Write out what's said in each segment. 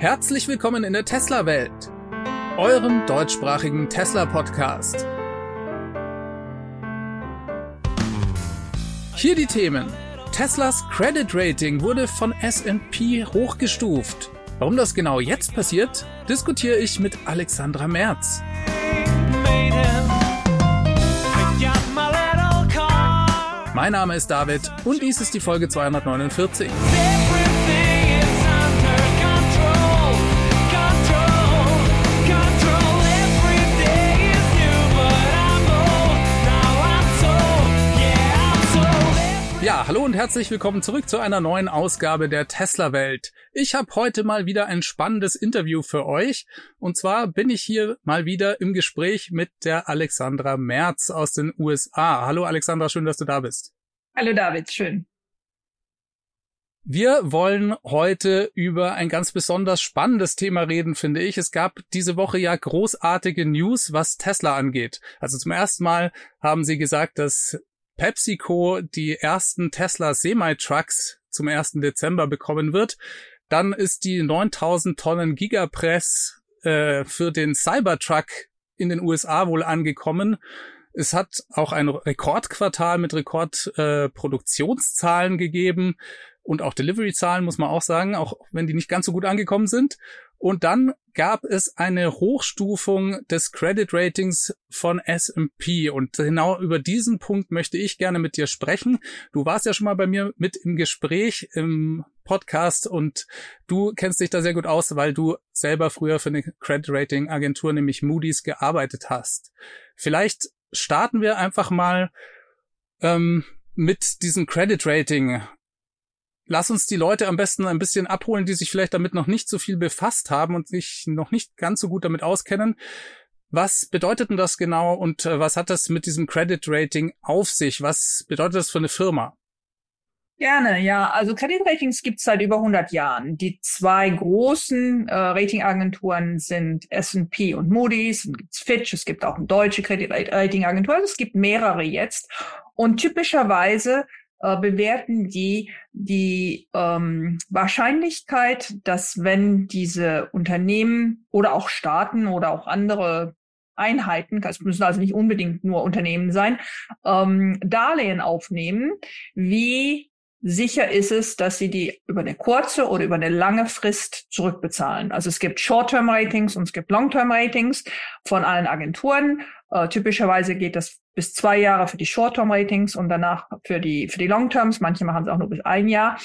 Herzlich willkommen in der Tesla-Welt, eurem deutschsprachigen Tesla-Podcast. Hier die Themen. Teslas Credit Rating wurde von S&P hochgestuft. Warum das genau jetzt passiert, diskutiere ich mit Alexandra Merz. Mein Name ist David und dies ist die Folge 249. Ja, hallo und herzlich willkommen zurück zu einer neuen Ausgabe der Tesla Welt. Ich habe heute mal wieder ein spannendes Interview für euch. Und zwar bin ich hier mal wieder im Gespräch mit der Alexandra Merz aus den USA. Hallo Alexandra, schön, dass du da bist. Hallo David, schön. Wir wollen heute über ein ganz besonders spannendes Thema reden, finde ich. Es gab diese Woche ja großartige News, was Tesla angeht. Also zum ersten Mal haben sie gesagt, dass PepsiCo die ersten Tesla Semi-Trucks zum 1. Dezember bekommen wird. Dann ist die 9000 Tonnen Gigapress äh, für den Cybertruck in den USA wohl angekommen. Es hat auch ein Rekordquartal mit Rekordproduktionszahlen äh, gegeben und auch Delivery-Zahlen, muss man auch sagen, auch wenn die nicht ganz so gut angekommen sind. Und dann gab es eine Hochstufung des Credit Ratings von S&P und genau über diesen Punkt möchte ich gerne mit dir sprechen. Du warst ja schon mal bei mir mit im Gespräch im Podcast und du kennst dich da sehr gut aus, weil du selber früher für eine Credit Rating Agentur, nämlich Moody's, gearbeitet hast. Vielleicht starten wir einfach mal ähm, mit diesem Credit Rating lass uns die Leute am besten ein bisschen abholen, die sich vielleicht damit noch nicht so viel befasst haben und sich noch nicht ganz so gut damit auskennen. Was bedeutet denn das genau und äh, was hat das mit diesem Credit Rating auf sich? Was bedeutet das für eine Firma? Gerne, ja. Also Credit Ratings gibt es seit über 100 Jahren. Die zwei großen äh, Ratingagenturen sind S&P und Moody's. Dann gibt's Fitch, es gibt auch eine deutsche Credit Rating Agentur. Also es gibt mehrere jetzt. Und typischerweise äh, bewerten die die ähm, Wahrscheinlichkeit, dass wenn diese Unternehmen oder auch Staaten oder auch andere Einheiten, es müssen also nicht unbedingt nur Unternehmen sein, ähm, Darlehen aufnehmen, wie sicher ist es, dass sie die über eine kurze oder über eine lange Frist zurückbezahlen. Also es gibt Short-Term-Ratings und es gibt Long-Term-Ratings von allen Agenturen. Äh, typischerweise geht das bis zwei Jahre für die Short-Term-Ratings und danach für die, für die Long-Terms. Manche machen es auch nur bis ein Jahr.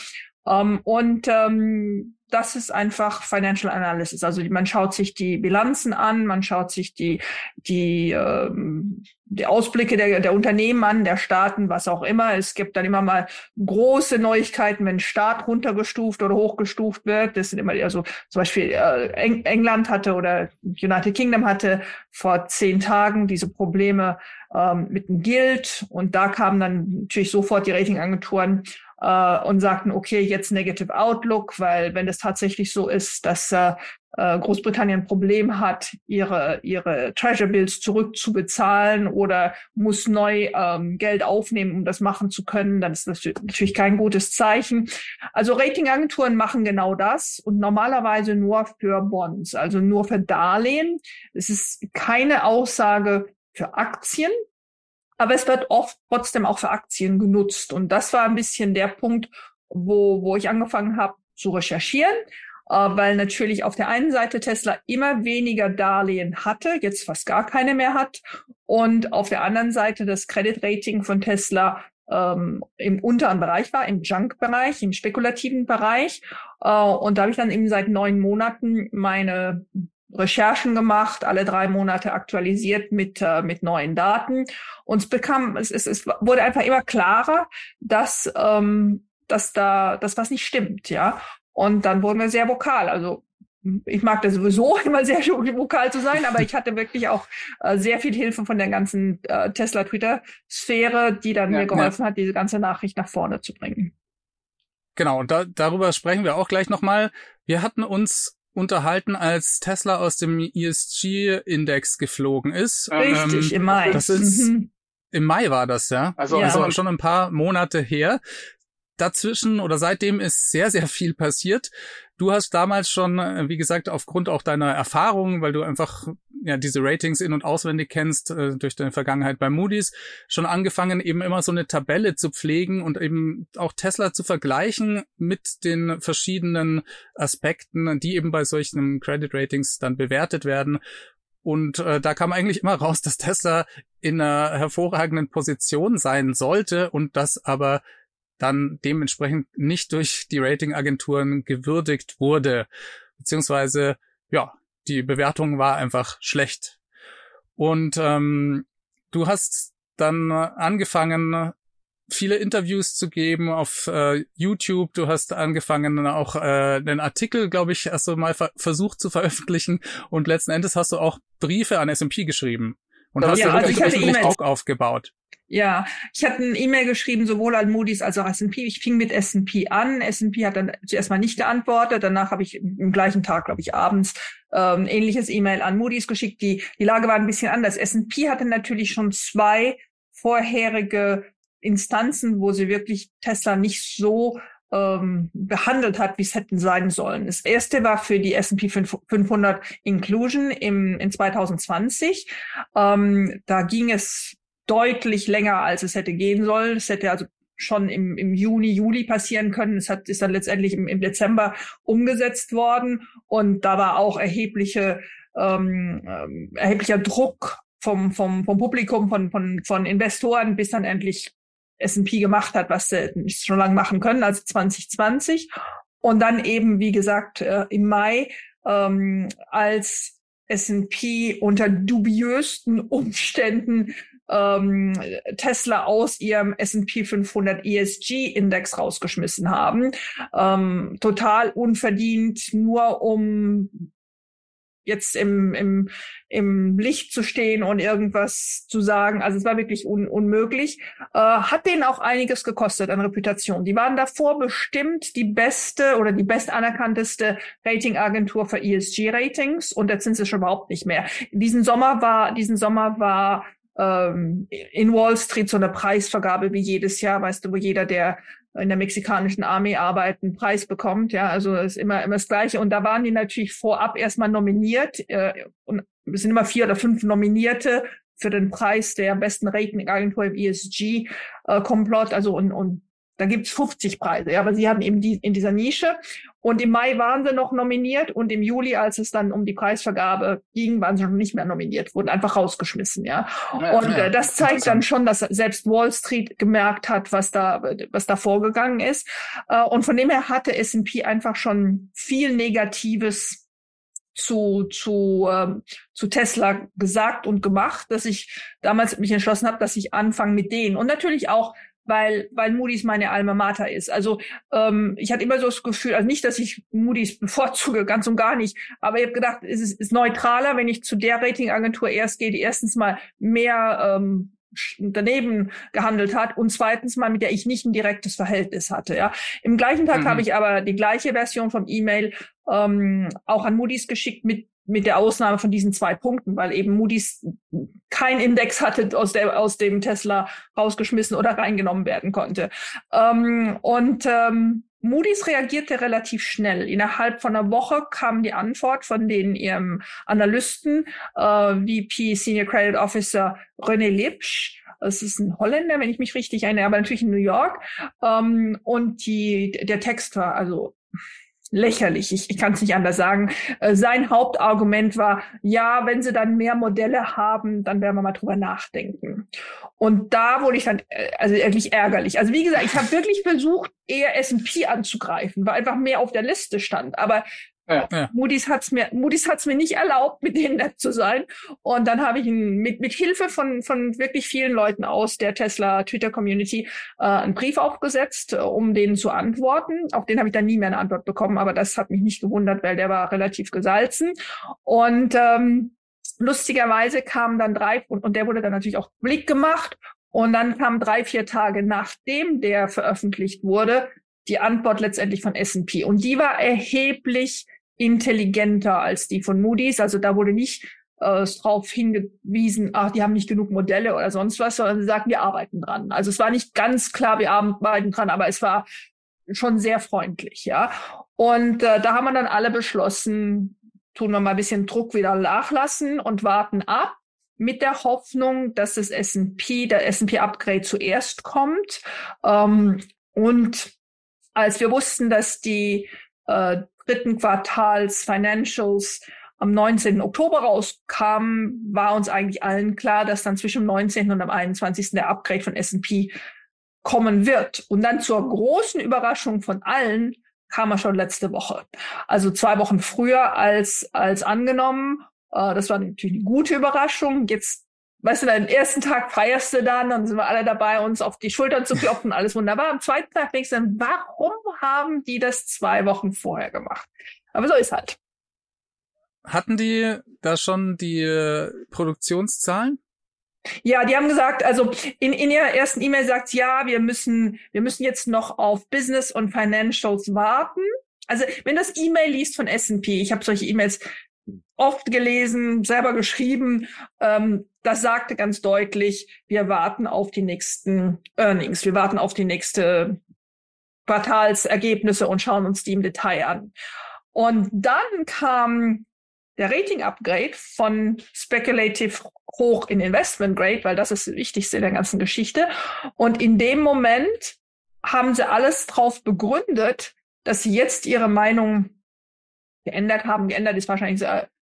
Ähm, und ähm, das ist einfach Financial Analysis. Also man schaut sich die Bilanzen an, man schaut sich die, die, ähm, die Ausblicke der, der Unternehmen an, der Staaten, was auch immer. Es gibt dann immer mal große Neuigkeiten, wenn Staat runtergestuft oder hochgestuft wird. Das sind immer, also zum Beispiel äh, Eng England hatte oder United Kingdom hatte vor zehn Tagen diese Probleme ähm, mit dem Guild und da kamen dann natürlich sofort die Ratingagenturen äh, und sagten, okay, jetzt Negative Outlook, weil wenn es tatsächlich so ist, dass äh, äh, Großbritannien ein Problem hat, ihre, ihre Treasure Bills zurückzubezahlen oder muss neu ähm, Geld aufnehmen, um das machen zu können, dann ist das natürlich kein gutes Zeichen. Also Ratingagenturen machen genau das und normalerweise nur für Bonds, also nur für Darlehen. Es ist keine Aussage für Aktien, aber es wird oft trotzdem auch für Aktien genutzt. Und das war ein bisschen der Punkt, wo, wo ich angefangen habe zu recherchieren, äh, weil natürlich auf der einen Seite Tesla immer weniger Darlehen hatte, jetzt fast gar keine mehr hat. Und auf der anderen Seite das Credit Rating von Tesla ähm, im unteren Bereich war, im Junk-Bereich, im spekulativen Bereich. Äh, und da habe ich dann eben seit neun Monaten meine Recherchen gemacht, alle drei Monate aktualisiert mit, äh, mit neuen Daten. Und es bekam, es, es, es wurde einfach immer klarer, dass, ähm, dass da, dass was nicht stimmt, ja. Und dann wurden wir sehr vokal. Also ich mag das sowieso immer sehr vokal zu sein, aber ich hatte wirklich auch äh, sehr viel Hilfe von der ganzen äh, Tesla-Twitter-Sphäre, die dann ja, mir geholfen ja. hat, diese ganze Nachricht nach vorne zu bringen. Genau, und da, darüber sprechen wir auch gleich nochmal. Wir hatten uns unterhalten, als Tesla aus dem ESG-Index geflogen ist. Richtig, ähm, im Mai. Das ist, mhm. im Mai war das, ja. Also, ja. also schon ein paar Monate her. Dazwischen oder seitdem ist sehr, sehr viel passiert. Du hast damals schon, äh, wie gesagt, aufgrund auch deiner Erfahrungen, weil du einfach ja diese Ratings in- und auswendig kennst äh, durch deine Vergangenheit bei Moody's, schon angefangen, eben immer so eine Tabelle zu pflegen und eben auch Tesla zu vergleichen mit den verschiedenen Aspekten, die eben bei solchen Credit Ratings dann bewertet werden. Und äh, da kam eigentlich immer raus, dass Tesla in einer hervorragenden Position sein sollte und das aber dann dementsprechend nicht durch die Ratingagenturen gewürdigt wurde. Beziehungsweise, ja, die Bewertung war einfach schlecht. Und ähm, du hast dann angefangen, viele Interviews zu geben auf äh, YouTube. Du hast angefangen, auch äh, einen Artikel, glaube ich, erst mal ver versucht zu veröffentlichen. Und letzten Endes hast du auch Briefe an S&P geschrieben. Und hast ja, da wirklich also öffentlich auch aufgebaut. Ja, ich hatte eine E-Mail geschrieben, sowohl an Moody's als auch S&P. Ich fing mit S&P an. S&P hat dann zuerst mal nicht geantwortet. Danach habe ich im gleichen Tag, glaube ich, abends ähm, ähnliches E-Mail an Moody's geschickt. Die, die Lage war ein bisschen anders. S&P hatte natürlich schon zwei vorherige Instanzen, wo sie wirklich Tesla nicht so ähm, behandelt hat, wie es hätten sein sollen. Das erste war für die S&P 500 Inclusion im, in 2020. Ähm, da ging es deutlich länger, als es hätte gehen sollen. Es hätte also schon im, im Juni, Juli passieren können. Es hat, ist dann letztendlich im, im Dezember umgesetzt worden. Und da war auch erhebliche, ähm, ähm erheblicher Druck vom, vom, vom Publikum, von, von, von Investoren, bis dann endlich S&P gemacht hat, was sie schon lange machen können, also 2020. Und dann eben, wie gesagt, äh, im Mai, ähm, als S&P unter dubiösten Umständen ähm, Tesla aus ihrem S&P 500 ESG Index rausgeschmissen haben, ähm, total unverdient, nur um jetzt im, im, im Licht zu stehen und irgendwas zu sagen. Also es war wirklich un, unmöglich. Äh, hat denen auch einiges gekostet an Reputation. Die waren davor bestimmt die beste oder die best anerkannteste Ratingagentur für ESG-Ratings und jetzt sind sie schon überhaupt nicht mehr. Diesen Sommer war, diesen Sommer war ähm, in Wall Street so eine Preisvergabe wie jedes Jahr, weißt du, wo jeder, der in der mexikanischen Armee arbeitet, einen Preis bekommt. Ja, also ist immer, immer das Gleiche. Und da waren die natürlich vorab erstmal nominiert. Äh, und es sind immer vier oder fünf Nominierte für den Preis der besten Ratingagentur im ESG-Komplott. Äh, also und, und da gibt's 50 Preise, ja, aber sie hatten eben die in dieser Nische. Und im Mai waren sie noch nominiert und im Juli, als es dann um die Preisvergabe ging, waren sie schon nicht mehr nominiert, wurden einfach rausgeschmissen, ja. ja und ja, äh, das zeigt dann schon, dass selbst Wall Street gemerkt hat, was da, was da vorgegangen ist. Äh, und von dem her hatte S&P einfach schon viel Negatives zu, zu, ähm, zu Tesla gesagt und gemacht, dass ich damals mich entschlossen habe, dass ich anfange mit denen. Und natürlich auch weil, weil Moody's meine Alma Mater ist. Also ähm, ich hatte immer so das Gefühl, also nicht, dass ich Moody's bevorzuge, ganz und gar nicht, aber ich habe gedacht, es ist, ist neutraler, wenn ich zu der Ratingagentur erst gehe, die erstens mal mehr ähm, daneben gehandelt hat und zweitens mal, mit der ich nicht ein direktes Verhältnis hatte. Ja. Im gleichen Tag mhm. habe ich aber die gleiche Version vom E-Mail ähm, auch an Moody's geschickt mit mit der Ausnahme von diesen zwei Punkten, weil eben Moody's kein Index hatte, aus, der, aus dem Tesla rausgeschmissen oder reingenommen werden konnte. Ähm, und ähm, Moody's reagierte relativ schnell. Innerhalb von einer Woche kam die Antwort von den ihrem Analysten, äh, VP Senior Credit Officer René Lipsch. Es ist ein Holländer, wenn ich mich richtig erinnere, aber natürlich in New York. Ähm, und die, der Text war also lächerlich. Ich, ich kann es nicht anders sagen. Äh, sein Hauptargument war, ja, wenn sie dann mehr Modelle haben, dann werden wir mal drüber nachdenken. Und da wurde ich dann äh, also wirklich ärgerlich. Also wie gesagt, ich habe wirklich versucht, eher S&P anzugreifen, weil einfach mehr auf der Liste stand. Aber ja, ja. Moody's hat's mir, Moody's hat's mir nicht erlaubt, mit denen nett zu sein. Und dann habe ich ihn mit, mit Hilfe von, von wirklich vielen Leuten aus der Tesla Twitter Community äh, einen Brief aufgesetzt, äh, um denen zu antworten. Auf den habe ich dann nie mehr eine Antwort bekommen, aber das hat mich nicht gewundert, weil der war relativ gesalzen. Und ähm, lustigerweise kam dann drei, und, und der wurde dann natürlich auch Blick gemacht. Und dann kam drei, vier Tage nachdem der veröffentlicht wurde, die Antwort letztendlich von S&P. Und die war erheblich intelligenter als die von Moody's. Also da wurde nicht äh, darauf hingewiesen, ach, die haben nicht genug Modelle oder sonst was, sondern sie sagten, wir arbeiten dran. Also es war nicht ganz klar, wir arbeiten dran, aber es war schon sehr freundlich, ja. Und äh, da haben wir dann alle beschlossen, tun wir mal ein bisschen Druck wieder nachlassen und warten ab mit der Hoffnung, dass das S&P, der S&P Upgrade zuerst kommt. Ähm, und als wir wussten, dass die äh, dritten Quartals Financials am 19. Oktober rauskamen, war uns eigentlich allen klar, dass dann zwischen dem 19. und dem 21. der Upgrade von S&P kommen wird. Und dann zur großen Überraschung von allen kam er schon letzte Woche. Also zwei Wochen früher als, als angenommen. Äh, das war natürlich eine gute Überraschung. Jetzt, weißt du, den ersten Tag feierst du dann, dann sind wir alle dabei, uns auf die Schultern zu klopfen, alles wunderbar. Am zweiten Tag denkst du dann, warum haben die das zwei Wochen vorher gemacht? Aber so ist halt. Hatten die da schon die äh, Produktionszahlen? Ja, die haben gesagt, also in, in ihrer ersten E-Mail sagt ja, wir müssen, wir müssen jetzt noch auf Business und Financials warten. Also wenn das E-Mail liest von S&P, ich habe solche E-Mails oft gelesen, selber geschrieben, ähm, das sagte ganz deutlich, wir warten auf die nächsten Earnings, wir warten auf die nächste Quartalsergebnisse und schauen uns die im Detail an. Und dann kam der Rating-Upgrade von Speculative hoch in Investment Grade, weil das ist das Wichtigste in der ganzen Geschichte. Und in dem Moment haben sie alles drauf begründet, dass sie jetzt ihre Meinung geändert haben. Geändert ist wahrscheinlich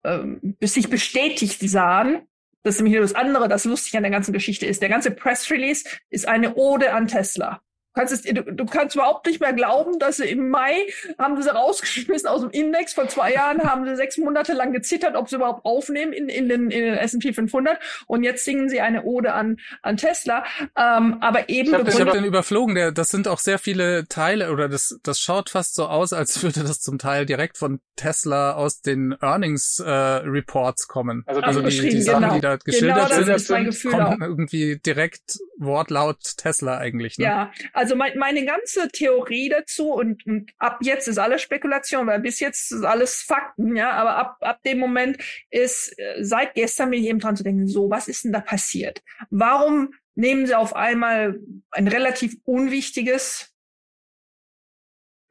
so, äh, bis sich bestätigt sahen. Das ist nämlich nur das andere, das lustig an der ganzen Geschichte ist. Der ganze Press Release ist eine Ode an Tesla kannst es, du, du kannst überhaupt nicht mehr glauben, dass sie im Mai haben sie rausgeschmissen aus dem Index. Vor zwei Jahren haben sie sechs Monate lang gezittert, ob sie überhaupt aufnehmen in, in den, in den S&P 500. Und jetzt singen sie eine Ode an, an Tesla. Ähm, aber eben. Ich habe hab den überflogen. Der, das sind auch sehr viele Teile oder das, das schaut fast so aus, als würde das zum Teil direkt von Tesla aus den Earnings äh, Reports kommen. Also, also die, die Sachen, genau. die da geschildert genau, sind, kommen irgendwie direkt Wortlaut Tesla eigentlich. Ne? Ja, also also mein, meine ganze Theorie dazu und, und, ab jetzt ist alles Spekulation, weil bis jetzt ist alles Fakten, ja, aber ab, ab dem Moment ist äh, seit gestern bin ich eben dran zu denken, so, was ist denn da passiert? Warum nehmen sie auf einmal ein relativ unwichtiges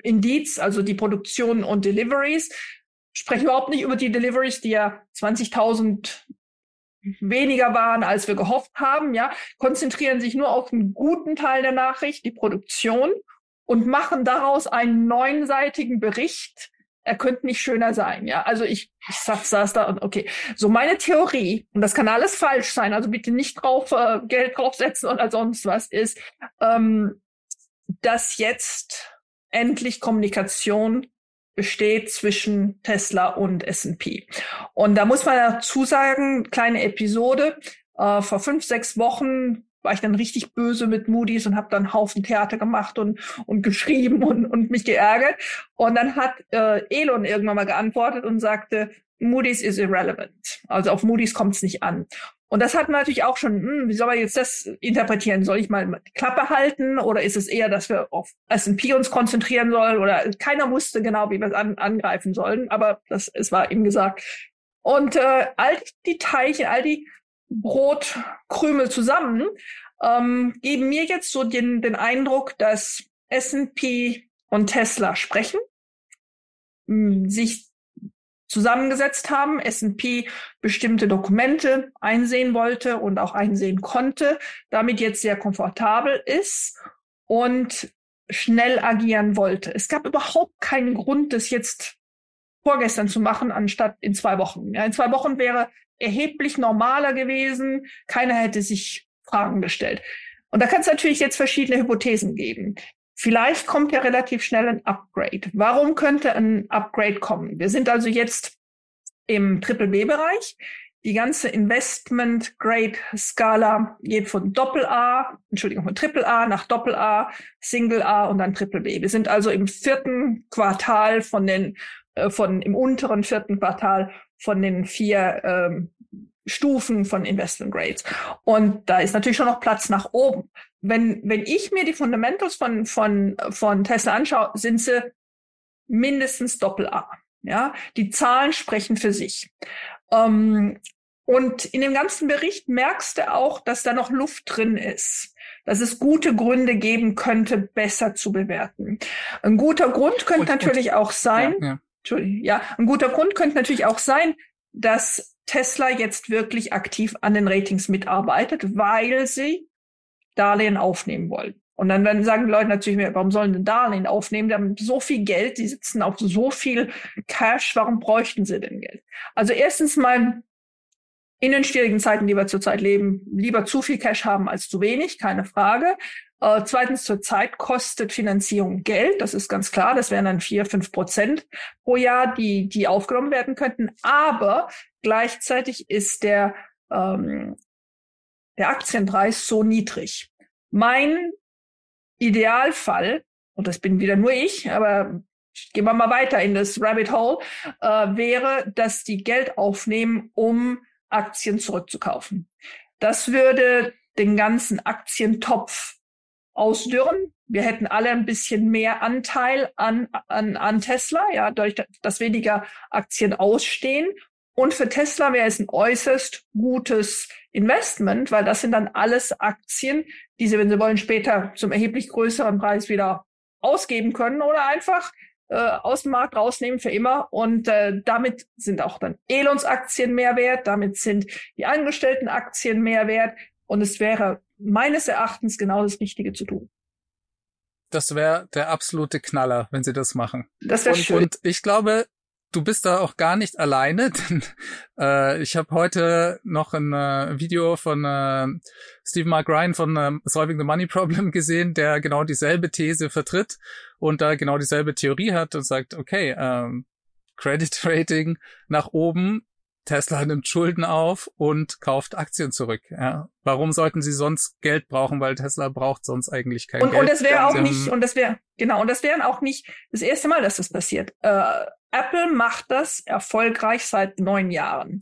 Indiz, also die Produktion und Deliveries, spreche überhaupt nicht über die Deliveries, die ja 20.000 weniger waren, als wir gehofft haben, ja, konzentrieren sich nur auf einen guten Teil der Nachricht, die Produktion, und machen daraus einen neunseitigen Bericht. Er könnte nicht schöner sein, ja. Also ich, ich saß da und okay. So meine Theorie, und das kann alles falsch sein, also bitte nicht drauf äh, Geld draufsetzen oder sonst was ist, ähm, dass jetzt endlich Kommunikation besteht zwischen Tesla und S&P. Und da muss man dazu sagen, kleine Episode, äh, vor fünf, sechs Wochen war ich dann richtig böse mit Moody's und habe dann Haufen Theater gemacht und, und geschrieben und, und mich geärgert. Und dann hat äh, Elon irgendwann mal geantwortet und sagte, Moody's is irrelevant. Also auf Moody's kommt es nicht an. Und das hat man natürlich auch schon, hm, wie soll man jetzt das interpretieren? Soll ich mal die Klappe halten oder ist es eher, dass wir auf S&P uns konzentrieren sollen oder keiner wusste genau, wie wir es an, angreifen sollen, aber das, es war ihm gesagt. Und äh, all die Teilchen, all die Brotkrümel zusammen ähm, geben mir jetzt so den, den Eindruck, dass S&P und Tesla sprechen, hm, sich zusammengesetzt haben, S&P bestimmte Dokumente einsehen wollte und auch einsehen konnte, damit jetzt sehr komfortabel ist und schnell agieren wollte. Es gab überhaupt keinen Grund, das jetzt vorgestern zu machen, anstatt in zwei Wochen. Ja, in zwei Wochen wäre erheblich normaler gewesen. Keiner hätte sich Fragen gestellt. Und da kann es natürlich jetzt verschiedene Hypothesen geben. Vielleicht kommt ja relativ schnell ein Upgrade. Warum könnte ein Upgrade kommen? Wir sind also jetzt im Triple B-Bereich. Die ganze Investment Grade Skala geht von Doppel A, Entschuldigung, von Triple A nach Doppel A, Single A und dann Triple B. Wir sind also im vierten Quartal von den, äh, von im unteren vierten Quartal von den vier ähm, Stufen von Investment Grades. Und da ist natürlich schon noch Platz nach oben. Wenn, wenn ich mir die Fundamentals von, von, von Tesla anschaue, sind sie mindestens Doppel A. Ja, die Zahlen sprechen für sich. Ähm, und in dem ganzen Bericht merkst du auch, dass da noch Luft drin ist. dass es gute Gründe geben könnte, besser zu bewerten. Ein guter Grund könnte und, natürlich und, auch sein, ja, ja. ja, ein guter Grund könnte natürlich auch sein, dass Tesla jetzt wirklich aktiv an den Ratings mitarbeitet, weil sie Darlehen aufnehmen wollen. Und dann, dann sagen die Leute natürlich mehr, warum sollen denn Darlehen aufnehmen? Die haben so viel Geld, die sitzen auf so viel Cash, warum bräuchten sie denn Geld? Also erstens mal in den schwierigen Zeiten, die wir zurzeit leben, lieber zu viel Cash haben als zu wenig, keine Frage. Äh, zweitens, zurzeit kostet Finanzierung Geld, das ist ganz klar. Das wären dann vier, fünf Prozent pro Jahr, die, die aufgenommen werden könnten. Aber gleichzeitig ist der, ähm, der Aktienpreis so niedrig. Mein Idealfall, und das bin wieder nur ich, aber gehen wir mal weiter in das Rabbit Hole, äh, wäre, dass die Geld aufnehmen, um Aktien zurückzukaufen. Das würde den ganzen Aktientopf ausdürren. Wir hätten alle ein bisschen mehr Anteil an, an, an Tesla, ja, dadurch, dass weniger Aktien ausstehen. Und für Tesla wäre es ein äußerst gutes Investment, weil das sind dann alles Aktien, die sie, wenn sie wollen, später zum erheblich größeren Preis wieder ausgeben können oder einfach äh, aus dem Markt rausnehmen für immer. Und äh, damit sind auch dann Elons Aktien mehr wert, damit sind die Angestellten Aktien mehr wert. Und es wäre meines Erachtens genau das Richtige zu tun. Das wäre der absolute Knaller, wenn sie das machen. Das wäre schön. Und ich glaube, du bist da auch gar nicht alleine, denn äh, ich habe heute noch ein äh, Video von äh, Steve Mark Ryan von äh, Solving the Money Problem gesehen, der genau dieselbe These vertritt und da genau dieselbe Theorie hat und sagt, okay, ähm, Credit Rating nach oben, Tesla nimmt Schulden auf und kauft Aktien zurück. Ja. Warum sollten sie sonst Geld brauchen? Weil Tesla braucht sonst eigentlich kein und, Geld. Und das wäre auch nicht, und das wäre, genau, und das wäre auch nicht das erste Mal, dass das passiert. Äh, Apple macht das erfolgreich seit neun Jahren.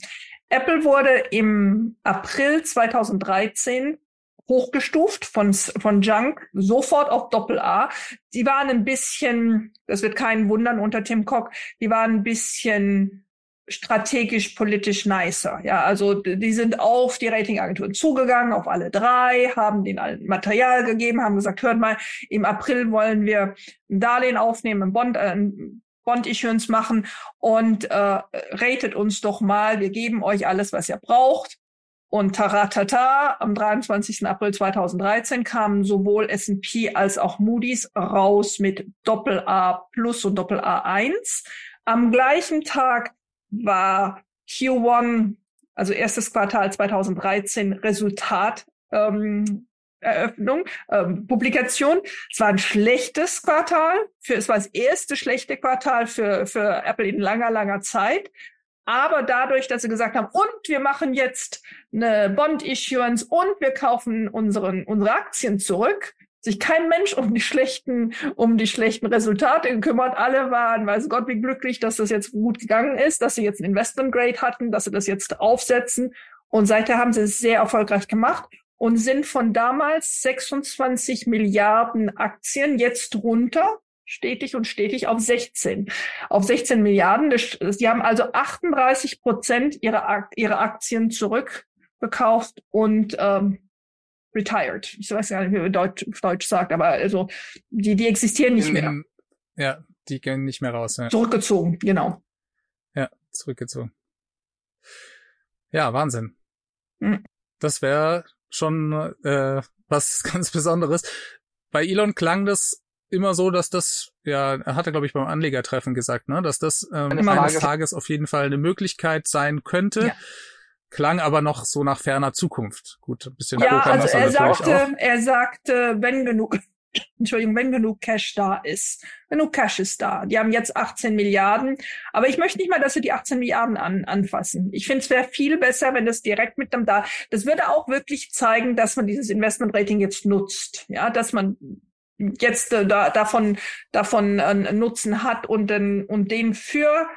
Apple wurde im April 2013 hochgestuft von, von Junk sofort auf Doppel A. Die waren ein bisschen, das wird keinen wundern unter Tim Cook, die waren ein bisschen strategisch politisch nicer. Ja, also die sind auf die Ratingagenturen zugegangen, auf alle drei, haben denen Material gegeben, haben gesagt, hört mal, im April wollen wir ein Darlehen aufnehmen, ein Bond, äh, ein Bond-Issuance machen und äh, ratet uns doch mal, wir geben euch alles, was ihr braucht. Und taratata, am 23. April 2013 kamen sowohl S&P als auch Moody's raus mit Doppel A plus und Doppel A 1. Am gleichen Tag war Q1, also erstes Quartal 2013, Resultat ähm, Eröffnung, ähm, Publikation. Es war ein schlechtes Quartal. Für, es war das erste schlechte Quartal für, für Apple in langer, langer Zeit. Aber dadurch, dass sie gesagt haben, und wir machen jetzt eine Bond-Issuance und wir kaufen unseren, unsere Aktien zurück, sich kein Mensch um die schlechten, um die schlechten Resultate gekümmert. Alle waren, weiß Gott, wie glücklich, dass das jetzt gut gegangen ist, dass sie jetzt ein Investment Grade hatten, dass sie das jetzt aufsetzen. Und seither haben sie es sehr erfolgreich gemacht und sind von damals 26 Milliarden Aktien jetzt runter, stetig und stetig auf 16. Auf 16 Milliarden. Sie haben also 38 Prozent ihrer, ihrer Aktien zurückgekauft und ähm, retired. Ich weiß gar nicht, wie man Deutsch, Deutsch sagt, aber also die, die existieren nicht mehr. Ja, die gehen nicht mehr raus. Ja. Zurückgezogen, genau. Ja, zurückgezogen. Ja, Wahnsinn. Hm. Das wäre schon äh, was ganz Besonderes. Bei Elon klang das immer so, dass das, ja, er hatte, glaube ich, beim Anlegertreffen gesagt, ne, dass das ähm, eines Tages auf jeden Fall eine Möglichkeit sein könnte. Ja. Klang aber noch so nach ferner Zukunft. Gut, ein bisschen Ja, also er sagte, er sagte, wenn genug Entschuldigung, wenn genug Cash da ist. Genug Cash ist da. Die haben jetzt 18 Milliarden. Aber ich möchte nicht mal, dass sie die 18 Milliarden an, anfassen. Ich finde, es wäre viel besser, wenn das direkt mit dem da. Das würde auch wirklich zeigen, dass man dieses Investment Rating jetzt nutzt. Ja, dass man jetzt äh, da, davon, davon äh, Nutzen hat und den, und den für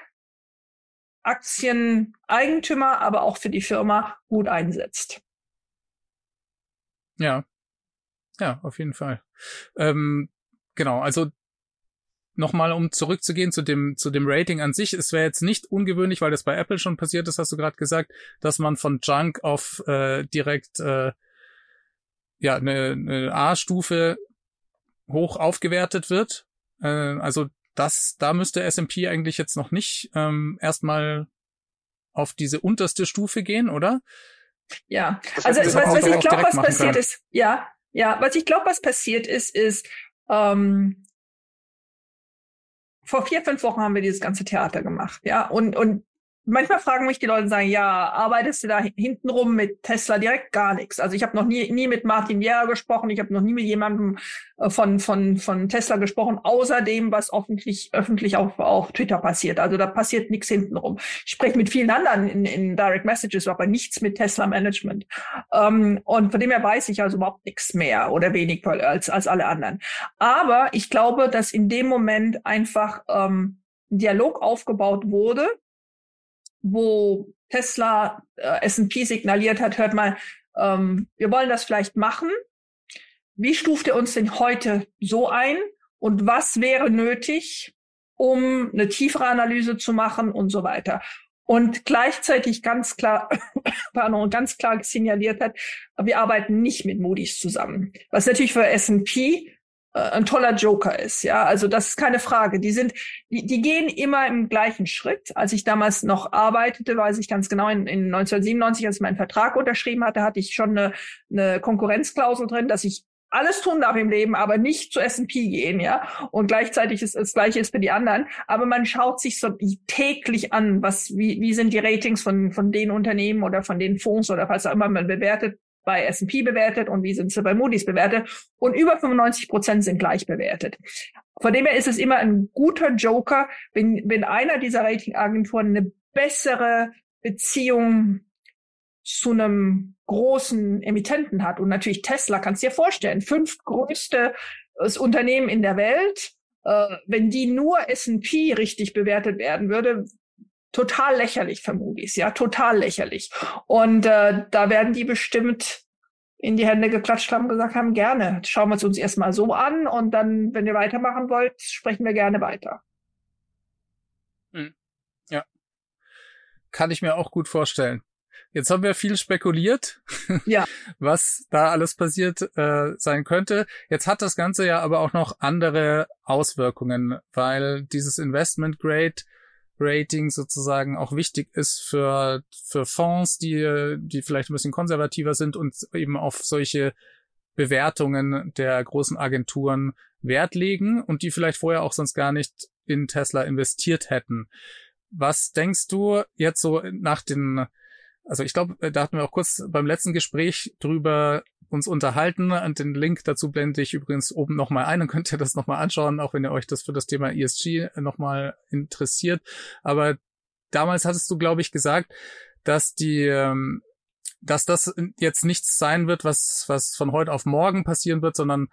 Aktieneigentümer, aber auch für die Firma gut einsetzt. Ja, ja, auf jeden Fall. Ähm, genau, also nochmal, um zurückzugehen zu dem, zu dem Rating an sich, es wäre jetzt nicht ungewöhnlich, weil das bei Apple schon passiert ist, hast du gerade gesagt, dass man von Junk auf äh, direkt äh, ja eine, eine A-Stufe hoch aufgewertet wird. Äh, also das, da müsste S&P eigentlich jetzt noch nicht ähm, erstmal auf diese unterste Stufe gehen, oder? Ja, also was, was ich glaube, was passiert können. ist, ja, ja, was ich glaube, was passiert ist, ist, ähm, vor vier, fünf Wochen haben wir dieses ganze Theater gemacht, ja, und, und manchmal fragen mich die Leute und sagen, ja, arbeitest du da hintenrum mit Tesla direkt gar nichts? Also ich habe noch nie, nie mit Martin Jera gesprochen, ich habe noch nie mit jemandem äh, von, von, von Tesla gesprochen, außer dem, was öffentlich, öffentlich auf, auf Twitter passiert. Also da passiert nichts hintenrum. Ich spreche mit vielen anderen in, in Direct Messages, aber nichts mit Tesla Management. Ähm, und von dem her weiß ich also überhaupt nichts mehr oder weniger als, als alle anderen. Aber ich glaube, dass in dem Moment einfach ähm, ein Dialog aufgebaut wurde, wo Tesla äh, S&P signaliert hat, hört mal, ähm, wir wollen das vielleicht machen. Wie stuft ihr uns denn heute so ein? Und was wäre nötig, um eine tiefere Analyse zu machen und so weiter? Und gleichzeitig ganz klar, pardon, ganz klar signaliert hat, wir arbeiten nicht mit Moody's zusammen. Was natürlich für S&P ein toller Joker ist. Ja, also das ist keine Frage. Die sind, die, die gehen immer im gleichen Schritt. Als ich damals noch arbeitete, weiß ich ganz genau, in, in 1997, als ich meinen Vertrag unterschrieben hatte, hatte ich schon eine, eine Konkurrenzklausel drin, dass ich alles tun darf im Leben, aber nicht zu S&P gehen, ja. Und gleichzeitig ist das Gleiche ist für die anderen. Aber man schaut sich so täglich an, was, wie, wie sind die Ratings von, von den Unternehmen oder von den Fonds oder was auch immer man bewertet bei S&P bewertet und wie sind sie bei Moody's bewertet. Und über 95 Prozent sind gleich bewertet. Von dem her ist es immer ein guter Joker, wenn, wenn einer dieser Ratingagenturen eine bessere Beziehung zu einem großen Emittenten hat. Und natürlich Tesla, kannst du dir vorstellen, fünf größte Unternehmen in der Welt, äh, wenn die nur S&P richtig bewertet werden würde, total lächerlich für Moody's, ja, total lächerlich. Und äh, da werden die bestimmt in die Hände geklatscht haben und gesagt haben, gerne, schauen wir es uns erstmal so an und dann, wenn ihr weitermachen wollt, sprechen wir gerne weiter. Hm. Ja. Kann ich mir auch gut vorstellen. Jetzt haben wir viel spekuliert, ja. was da alles passiert äh, sein könnte. Jetzt hat das Ganze ja aber auch noch andere Auswirkungen, weil dieses Investment Grade Rating sozusagen auch wichtig ist für, für Fonds, die, die vielleicht ein bisschen konservativer sind und eben auf solche Bewertungen der großen Agenturen Wert legen und die vielleicht vorher auch sonst gar nicht in Tesla investiert hätten. Was denkst du jetzt so nach den, also ich glaube, da hatten wir auch kurz beim letzten Gespräch drüber uns unterhalten. Und den Link dazu blende ich übrigens oben nochmal ein. Dann könnt ihr das nochmal anschauen, auch wenn ihr euch das für das Thema ESG nochmal interessiert. Aber damals hattest du, glaube ich, gesagt, dass die, ähm, dass das jetzt nichts sein wird, was, was von heute auf morgen passieren wird, sondern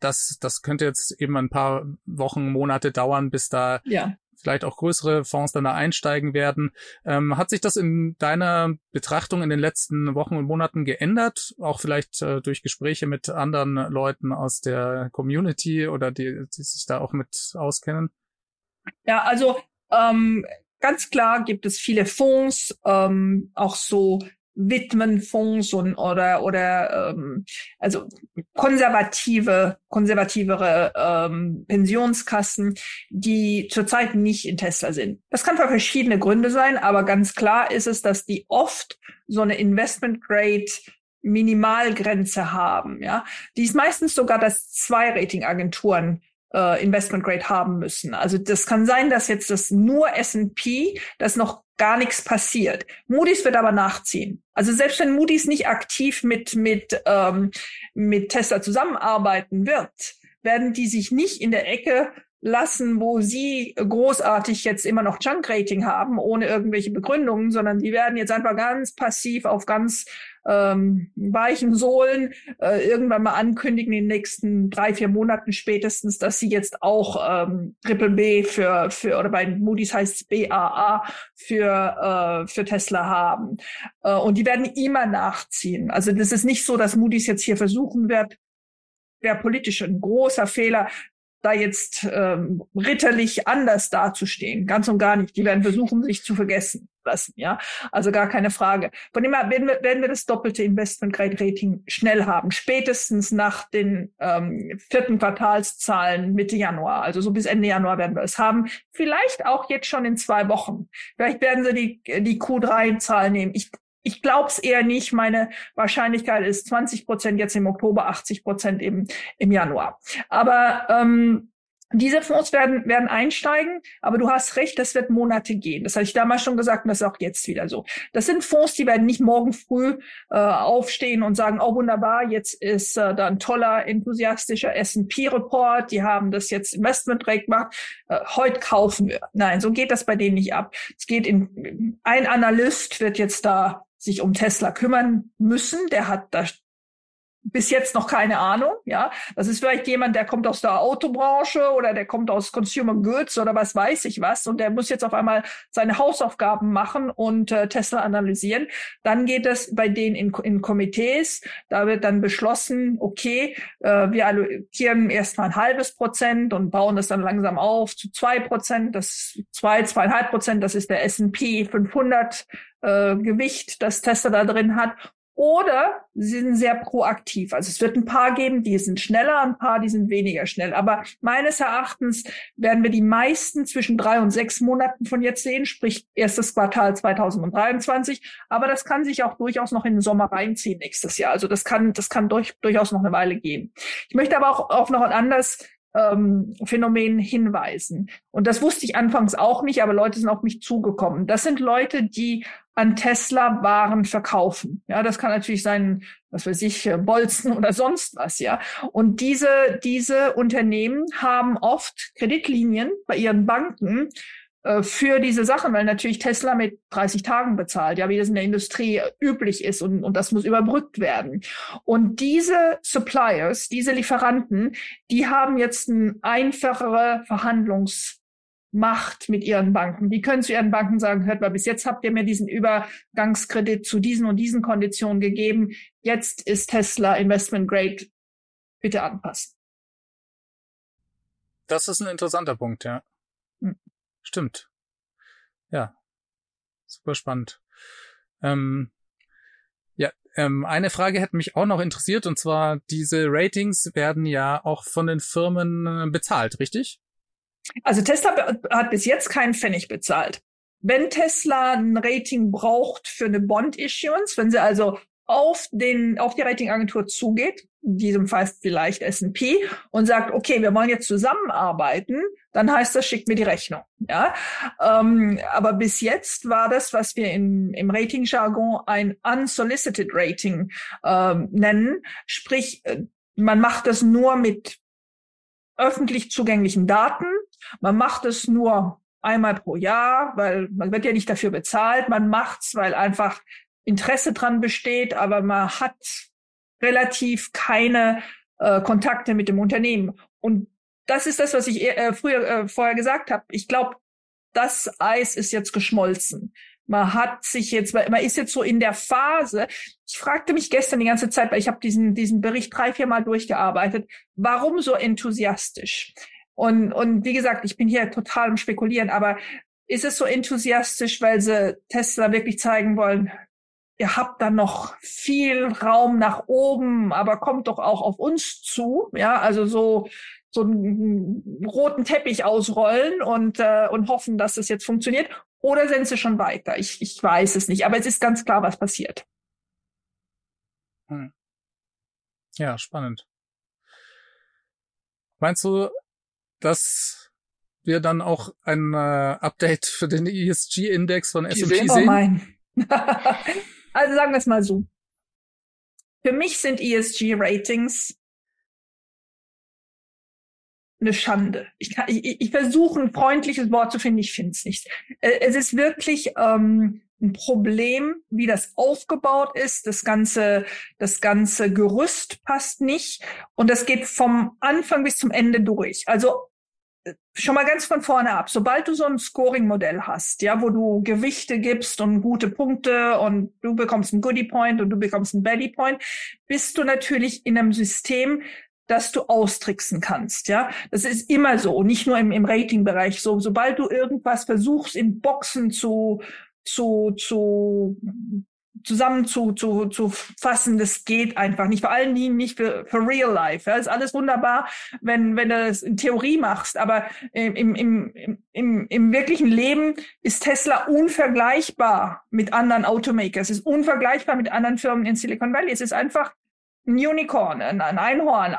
das, das könnte jetzt eben ein paar Wochen, Monate dauern, bis da ja vielleicht auch größere Fonds dann da einsteigen werden. Ähm, hat sich das in deiner Betrachtung in den letzten Wochen und Monaten geändert? Auch vielleicht äh, durch Gespräche mit anderen Leuten aus der Community oder die, die sich da auch mit auskennen? Ja, also ähm, ganz klar gibt es viele Fonds, ähm, auch so Witwenfonds und oder oder ähm, also konservative konservativere ähm, Pensionskassen, die zurzeit nicht in Tesla sind. Das kann für verschiedene Gründe sein, aber ganz klar ist es, dass die oft so eine Investment Grade Minimalgrenze haben. Ja, die ist meistens sogar, dass zwei Ratingagenturen äh, Investment Grade haben müssen. Also das kann sein, dass jetzt das nur S&P, das noch gar nichts passiert. Moody's wird aber nachziehen. Also selbst wenn Moody's nicht aktiv mit mit ähm, mit Tesla zusammenarbeiten wird, werden die sich nicht in der Ecke lassen, wo sie großartig jetzt immer noch Junk-Rating haben, ohne irgendwelche Begründungen, sondern die werden jetzt einfach ganz passiv auf ganz ähm, weichen Sohlen äh, irgendwann mal ankündigen in den nächsten drei, vier Monaten spätestens, dass sie jetzt auch ähm, Triple B für, für oder bei Moody's heißt es BAA für, äh, für Tesla haben. Äh, und die werden immer nachziehen. Also das ist nicht so, dass Moody's jetzt hier versuchen wird, wäre politisch ein großer Fehler, da jetzt ähm, ritterlich anders dazustehen. Ganz und gar nicht. Die werden versuchen, sich zu vergessen lassen. Ja, also gar keine Frage. Von dem her werden wir, werden wir das doppelte Investment Grade Rating schnell haben. Spätestens nach den ähm, vierten Quartalszahlen Mitte Januar. Also so bis Ende Januar werden wir es haben. Vielleicht auch jetzt schon in zwei Wochen. Vielleicht werden sie die, die Q3-Zahl nehmen. Ich ich glaube es eher nicht. Meine Wahrscheinlichkeit ist 20 Prozent jetzt im Oktober, 80 Prozent im, im Januar. Aber ähm, diese Fonds werden, werden einsteigen, aber du hast recht, das wird Monate gehen. Das hatte ich damals schon gesagt und das ist auch jetzt wieder so. Das sind Fonds, die werden nicht morgen früh äh, aufstehen und sagen, oh wunderbar, jetzt ist äh, da ein toller, enthusiastischer S&P-Report, die haben das jetzt Investment gemacht, äh, heute kaufen wir. Nein, so geht das bei denen nicht ab. Es geht in, ein Analyst wird jetzt da sich um Tesla kümmern müssen. Der hat da bis jetzt noch keine Ahnung, ja. Das ist vielleicht jemand, der kommt aus der Autobranche oder der kommt aus Consumer Goods oder was weiß ich was und der muss jetzt auf einmal seine Hausaufgaben machen und äh, Tesla analysieren. Dann geht es bei denen in, in Komitees, da wird dann beschlossen, okay, äh, wir allokieren erstmal ein halbes Prozent und bauen das dann langsam auf zu zwei Prozent, das zwei, zweieinhalb Prozent, das ist der S&P 500 äh, Gewicht, das Tesla da drin hat oder sie sind sehr proaktiv. Also es wird ein paar geben, die sind schneller, ein paar, die sind weniger schnell. Aber meines Erachtens werden wir die meisten zwischen drei und sechs Monaten von jetzt sehen, sprich erstes Quartal 2023. Aber das kann sich auch durchaus noch in den Sommer reinziehen nächstes Jahr. Also das kann, das kann durch, durchaus noch eine Weile gehen. Ich möchte aber auch auf noch ein anderes ähm, Phänomen hinweisen. Und das wusste ich anfangs auch nicht, aber Leute sind auf mich zugekommen. Das sind Leute, die an Tesla Waren verkaufen. Ja, das kann natürlich sein, was weiß ich, Bolzen oder sonst was, ja. Und diese, diese Unternehmen haben oft Kreditlinien bei ihren Banken, äh, für diese Sachen, weil natürlich Tesla mit 30 Tagen bezahlt, ja, wie das in der Industrie üblich ist und, und das muss überbrückt werden. Und diese Suppliers, diese Lieferanten, die haben jetzt eine einfachere Verhandlungsmacht mit ihren Banken. Die können zu ihren Banken sagen, hört mal, bis jetzt habt ihr mir diesen Übergangskredit zu diesen und diesen Konditionen gegeben. Jetzt ist Tesla Investment Grade. Bitte anpassen. Das ist ein interessanter Punkt, ja. Stimmt. Ja. Super spannend. Ähm, ja, ähm, eine Frage hätte mich auch noch interessiert, und zwar, diese Ratings werden ja auch von den Firmen äh, bezahlt, richtig? Also Tesla hat bis jetzt keinen Pfennig bezahlt. Wenn Tesla ein Rating braucht für eine Bond-Issuance, wenn sie also auf den, auf die Ratingagentur zugeht, in diesem Fall vielleicht S&P, und sagt, okay, wir wollen jetzt zusammenarbeiten, dann heißt das, schickt mir die Rechnung. Ja, ähm, aber bis jetzt war das, was wir in, im Rating-Jargon ein unsolicited Rating ähm, nennen, sprich, äh, man macht das nur mit öffentlich zugänglichen Daten, man macht es nur einmal pro Jahr, weil man wird ja nicht dafür bezahlt, man macht's, weil einfach Interesse dran besteht, aber man hat relativ keine äh, Kontakte mit dem Unternehmen. Und das ist das, was ich äh, früher äh, vorher gesagt habe. Ich glaube, das Eis ist jetzt geschmolzen. Man hat sich jetzt, man ist jetzt so in der Phase. Ich fragte mich gestern die ganze Zeit, weil ich habe diesen diesen Bericht drei, vier Mal durchgearbeitet. Warum so enthusiastisch? Und und wie gesagt, ich bin hier total im Spekulieren, aber ist es so enthusiastisch, weil sie Tesla wirklich zeigen wollen, ihr habt da noch viel Raum nach oben, aber kommt doch auch auf uns zu, ja, also so so einen roten Teppich ausrollen und äh, und hoffen, dass es jetzt funktioniert, oder sind sie schon weiter? Ich ich weiß es nicht, aber es ist ganz klar, was passiert. Hm. Ja, spannend. Meinst du, dass wir dann auch ein äh, Update für den ESG-Index von S&P sehen? Also sagen wir es mal so. Für mich sind ESG-Ratings eine Schande. Ich, kann, ich, ich versuche ein freundliches Wort zu finden, ich finde es nicht. Äh, es ist wirklich ähm, ein Problem, wie das aufgebaut ist. Das ganze, das ganze Gerüst passt nicht und das geht vom Anfang bis zum Ende durch. Also schon mal ganz von vorne ab. Sobald du so ein Scoring-Modell hast, ja, wo du Gewichte gibst und gute Punkte und du bekommst einen Goodie Point und du bekommst einen Baddy Point, bist du natürlich in einem System, dass du austricksen kannst, ja. Das ist immer so, nicht nur im, im Ratingbereich so. Sobald du irgendwas versuchst, in Boxen zu, zu, zu zusammen zu, zu, zu fassen, das geht einfach nicht. Vor allen Dingen nicht für, für real life. Ja, ist alles wunderbar, wenn, wenn du das in Theorie machst, aber im, im, im, im, im wirklichen Leben ist Tesla unvergleichbar mit anderen Automakers. Es ist unvergleichbar mit anderen Firmen in Silicon Valley. Es ist einfach ein Unicorn, ein, ein Einhorn.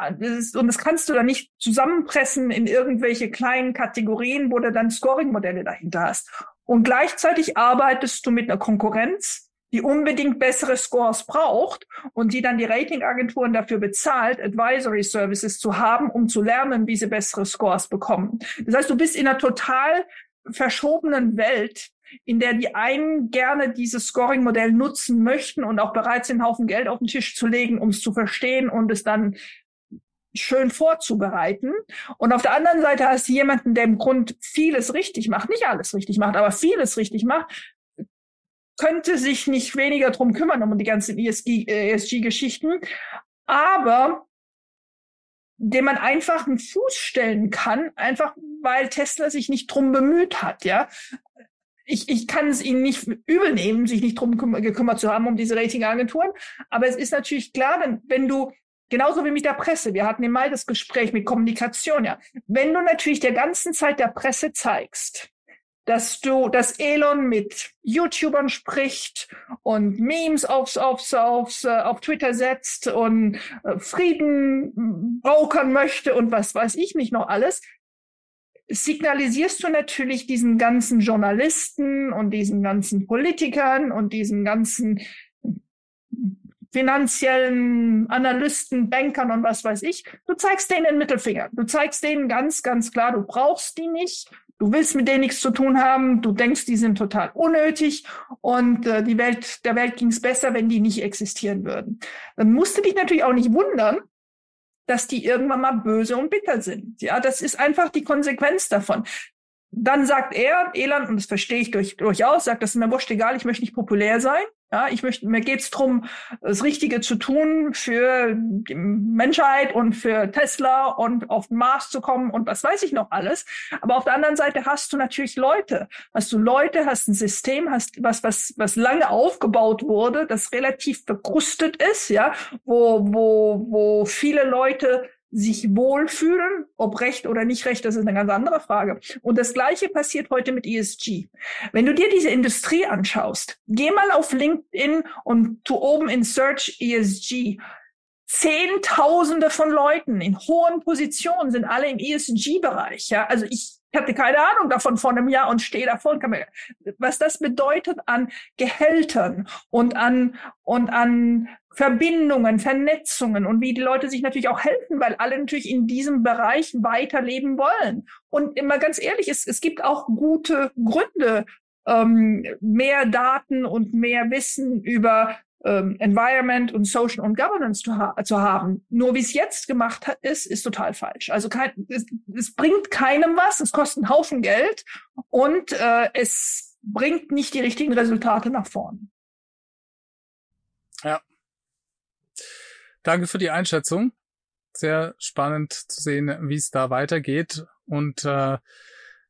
Und das kannst du dann nicht zusammenpressen in irgendwelche kleinen Kategorien, wo du dann Scoring-Modelle dahinter hast. Und gleichzeitig arbeitest du mit einer Konkurrenz, die unbedingt bessere Scores braucht und die dann die Ratingagenturen dafür bezahlt, Advisory Services zu haben, um zu lernen, wie sie bessere Scores bekommen. Das heißt, du bist in einer total verschobenen Welt, in der die einen gerne dieses Scoring-Modell nutzen möchten und auch bereit sind, einen Haufen Geld auf den Tisch zu legen, um es zu verstehen und es dann schön vorzubereiten. Und auf der anderen Seite hast du jemanden, der im Grund vieles richtig macht, nicht alles richtig macht, aber vieles richtig macht, könnte sich nicht weniger drum kümmern, um die ganzen ESG-Geschichten, äh, aber dem man einfach einen Fuß stellen kann, einfach weil Tesla sich nicht drum bemüht hat, ja. Ich, ich kann es ihnen nicht übel nehmen, sich nicht drum gekümmert zu haben um diese Ratingagenturen. Aber es ist natürlich klar, wenn, wenn du Genauso wie mit der Presse. Wir hatten im Mai das Gespräch mit Kommunikation, ja. Wenn du natürlich der ganzen Zeit der Presse zeigst, dass du, dass Elon mit YouTubern spricht und Memes aufs, aufs, aufs, äh, auf Twitter setzt und äh, Frieden brokern möchte und was weiß ich nicht noch alles, signalisierst du natürlich diesen ganzen Journalisten und diesen ganzen Politikern und diesen ganzen finanziellen Analysten, Bankern und was weiß ich, du zeigst denen den Mittelfinger. Du zeigst denen ganz, ganz klar, du brauchst die nicht Du willst mit denen nichts zu tun haben, du denkst, die sind total unnötig und äh, die Welt, der Welt ging es besser, wenn die nicht existieren würden. Dann musst du dich natürlich auch nicht wundern, dass die irgendwann mal böse und bitter sind. Ja, das ist einfach die Konsequenz davon. Dann sagt er, Elon, und das verstehe ich durch, durchaus, sagt, das ist mir wurscht egal, ich möchte nicht populär sein. Ja, ich möchte, mir geht's drum, das Richtige zu tun für die Menschheit und für Tesla und auf den Mars zu kommen und was weiß ich noch alles. Aber auf der anderen Seite hast du natürlich Leute. Hast du Leute, hast ein System, hast was, was, was lange aufgebaut wurde, das relativ verkrustet ist, ja, wo, wo, wo viele Leute sich wohlfühlen, ob recht oder nicht recht, das ist eine ganz andere Frage. Und das Gleiche passiert heute mit ESG. Wenn du dir diese Industrie anschaust, geh mal auf LinkedIn und tu oben in Search ESG. Zehntausende von Leuten in hohen Positionen sind alle im ESG-Bereich. Ja, also ich hatte keine Ahnung davon vor einem Jahr und stehe mir, was das bedeutet an Gehältern und an und an Verbindungen, Vernetzungen und wie die Leute sich natürlich auch helfen, weil alle natürlich in diesem Bereich weiterleben wollen. Und immer ganz ehrlich, es, es gibt auch gute Gründe, ähm, mehr Daten und mehr Wissen über ähm, Environment und Social und Governance zu, ha zu haben. Nur wie es jetzt gemacht hat, ist, ist total falsch. Also kein, es, es bringt keinem was, es kostet einen Haufen Geld und äh, es bringt nicht die richtigen Resultate nach vorne. Ja, Danke für die Einschätzung. Sehr spannend zu sehen, wie es da weitergeht. Und äh,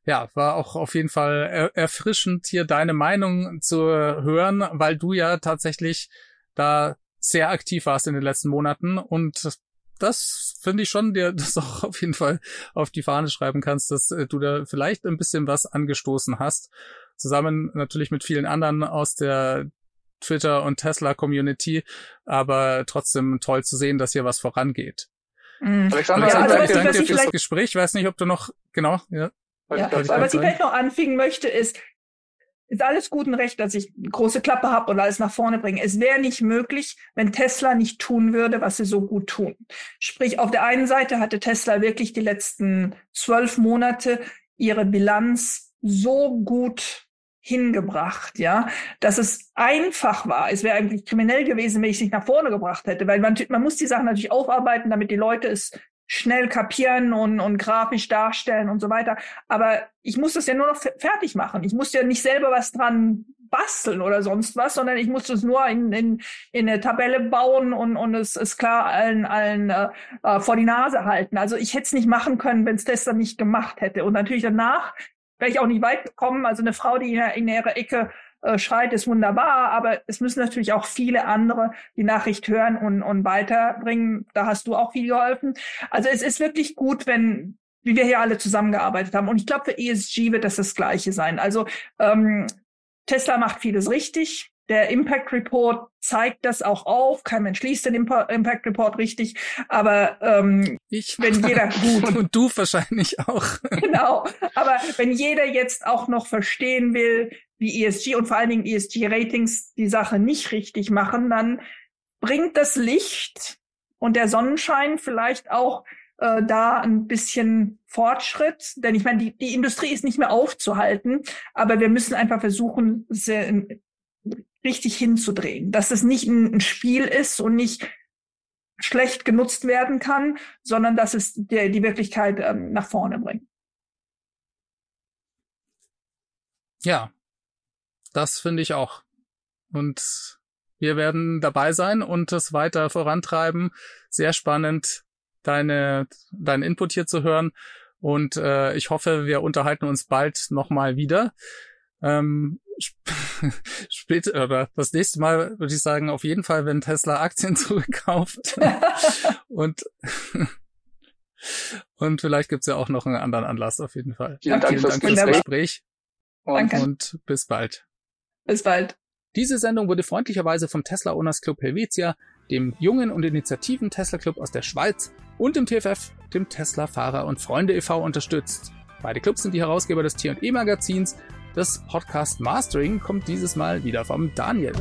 ja, war auch auf jeden Fall er erfrischend, hier deine Meinung zu hören, weil du ja tatsächlich da sehr aktiv warst in den letzten Monaten und das finde ich schon, dir das auch auf jeden Fall auf die Fahne schreiben kannst, dass äh, du da vielleicht ein bisschen was angestoßen hast. Zusammen natürlich mit vielen anderen aus der Twitter und Tesla Community, aber trotzdem toll zu sehen, dass hier was vorangeht. Mhm. Alexander, ja, also, ich danke dir fürs Gespräch. Ich weiß nicht, ob du noch, genau, ja. ja. Was ich vielleicht noch anfügen möchte, ist, ist alles gut und recht, dass ich große Klappe habe und alles nach vorne bringe. Es wäre nicht möglich, wenn Tesla nicht tun würde, was sie so gut tun. Sprich, auf der einen Seite hatte Tesla wirklich die letzten zwölf Monate ihre Bilanz so gut hingebracht, ja, dass es einfach war. Es wäre eigentlich kriminell gewesen, wenn ich es nicht nach vorne gebracht hätte, weil man, man muss die Sachen natürlich aufarbeiten, damit die Leute es schnell kapieren und, und grafisch darstellen und so weiter. Aber ich muss das ja nur noch fertig machen. Ich muss ja nicht selber was dran basteln oder sonst was, sondern ich muss es nur in, in, in eine Tabelle bauen und, und es ist klar allen, allen äh, äh vor die Nase halten. Also ich hätte es nicht machen können, wenn es Tester nicht gemacht hätte. Und natürlich danach wäre ich auch nicht weit gekommen. Also eine Frau, die in ihrer Ecke äh, schreit, ist wunderbar, aber es müssen natürlich auch viele andere die Nachricht hören und, und weiterbringen. Da hast du auch viel geholfen. Also es ist wirklich gut, wenn wie wir hier alle zusammengearbeitet haben. Und ich glaube, für ESG wird das das Gleiche sein. Also ähm, Tesla macht vieles richtig. Der Impact Report zeigt das auch auf. Kein Mensch liest den Impact Report richtig, aber ähm, ich wenn jeder gut und du wahrscheinlich auch. genau, aber wenn jeder jetzt auch noch verstehen will, wie ESG und vor allen Dingen ESG Ratings die Sache nicht richtig machen, dann bringt das Licht und der Sonnenschein vielleicht auch äh, da ein bisschen Fortschritt, denn ich meine, die, die Industrie ist nicht mehr aufzuhalten, aber wir müssen einfach versuchen, sie richtig hinzudrehen, dass es nicht ein, Spiel ist und nicht schlecht genutzt werden kann, sondern dass es der, die Wirklichkeit ähm, nach vorne bringt. Ja, das finde ich auch. Und wir werden dabei sein und das weiter vorantreiben. Sehr spannend deine, deinen Input hier zu hören. Und äh, ich hoffe, wir unterhalten uns bald nochmal wieder. Ähm, später oder das nächste Mal würde ich sagen, auf jeden Fall, wenn Tesla Aktien zurückkauft. und und vielleicht gibt's ja auch noch einen anderen Anlass auf jeden Fall. Vielen Dank, Vielen Dank fürs Gespräch. Und, und bis bald. Bis bald. Diese Sendung wurde freundlicherweise vom Tesla Owners Club Helvetia dem jungen und initiativen Tesla Club aus der Schweiz und dem TFF, dem Tesla Fahrer und Freunde e.V. unterstützt. Beide Clubs sind die Herausgeber des T&E Magazins. Das Podcast Mastering kommt dieses Mal wieder vom Daniel.